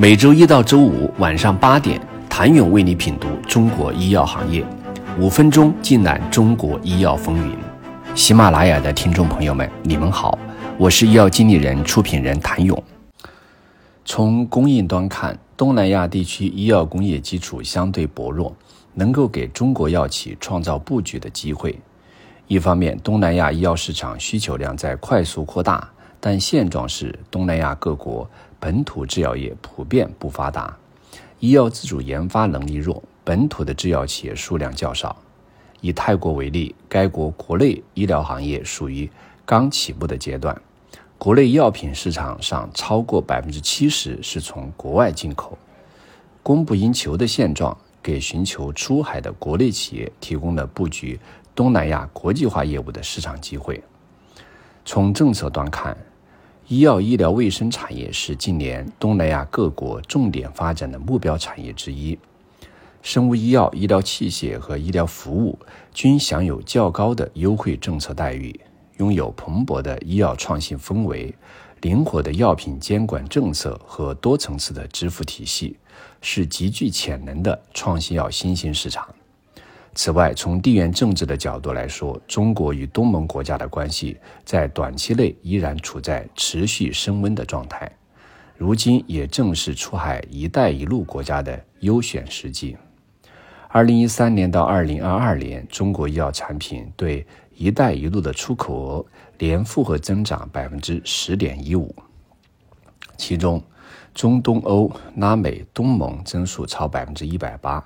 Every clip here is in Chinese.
每周一到周五晚上八点，谭勇为你品读中国医药行业，五分钟尽览中国医药风云。喜马拉雅的听众朋友们，你们好，我是医药经理人、出品人谭勇。从供应端看，东南亚地区医药工业基础相对薄弱，能够给中国药企创造布局的机会。一方面，东南亚医药市场需求量在快速扩大。但现状是，东南亚各国本土制药业普遍不发达，医药自主研发能力弱，本土的制药企业数量较少。以泰国为例，该国国内医疗行业属于刚起步的阶段，国内药品市场上超过百分之七十是从国外进口，供不应求的现状给寻求出海的国内企业提供了布局东南亚国际化业务的市场机会。从政策端看，医药医疗卫生产业是近年东南亚各国重点发展的目标产业之一。生物医药、医疗器械和医疗服务均享有较高的优惠政策待遇，拥有蓬勃的医药创新氛围、灵活的药品监管政策和多层次的支付体系，是极具潜能的创新药新兴市场。此外，从地缘政治的角度来说，中国与东盟国家的关系在短期内依然处在持续升温的状态。如今也正是出海“一带一路”国家的优选时机。二零一三年到二零二二年，中国医药产品对“一带一路”的出口额年复合增长百分之十点一五，其中中东欧、拉美、东盟增速超百分之一百八。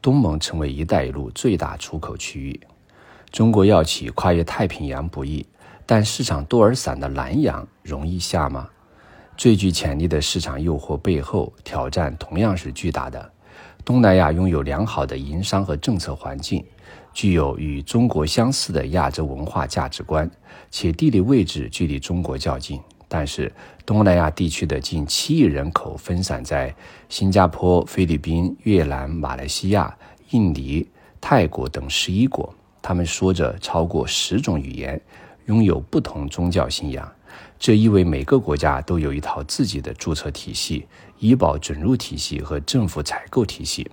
东盟成为“一带一路”最大出口区域，中国药企跨越太平洋不易，但市场多而散的南洋容易下吗？最具潜力的市场诱惑背后，挑战同样是巨大的。东南亚拥有良好的营商和政策环境，具有与中国相似的亚洲文化价值观，且地理位置距离中国较近。但是，东南亚地区的近七亿人口分散在新加坡、菲律宾、越南、马来西亚、印尼、泰国等十一国，他们说着超过十种语言，拥有不同宗教信仰。这意味每个国家都有一套自己的注册体系、医保准入体系和政府采购体系。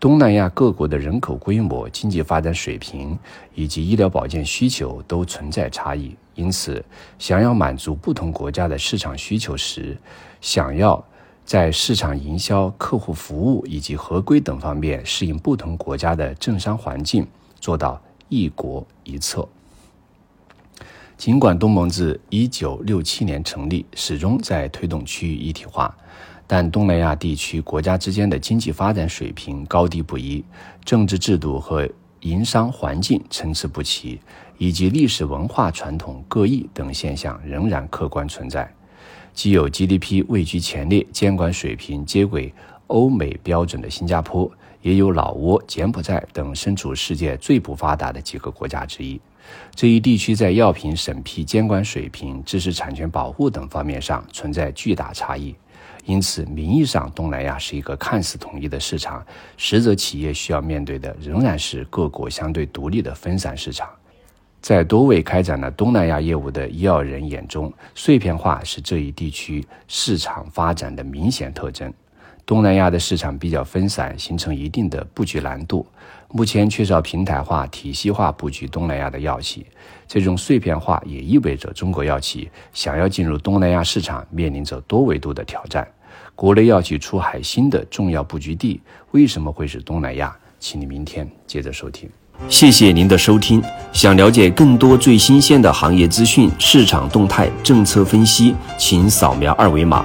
东南亚各国的人口规模、经济发展水平以及医疗保健需求都存在差异，因此，想要满足不同国家的市场需求时，想要在市场营销、客户服务以及合规等方面适应不同国家的政商环境，做到一国一策。尽管东盟自一九六七年成立，始终在推动区域一体化。但东南亚地区国家之间的经济发展水平高低不一，政治制度和营商环境参差不齐，以及历史文化传统各异等现象仍然客观存在。既有 GDP 位居前列、监管水平接轨欧美标准的新加坡，也有老挝、柬埔寨等身处世界最不发达的几个国家之一。这一地区在药品审批、监管水平、知识产权保护等方面上存在巨大差异。因此，名义上东南亚是一个看似统一的市场，实则企业需要面对的仍然是各国相对独立的分散市场。在多位开展了东南亚业务的医药人眼中，碎片化是这一地区市场发展的明显特征。东南亚的市场比较分散，形成一定的布局难度。目前缺少平台化、体系化布局东南亚的药企，这种碎片化也意味着中国药企想要进入东南亚市场，面临着多维度的挑战。国内药企出海新的重要布局地为什么会是东南亚？请你明天接着收听。谢谢您的收听。想了解更多最新鲜的行业资讯、市场动态、政策分析，请扫描二维码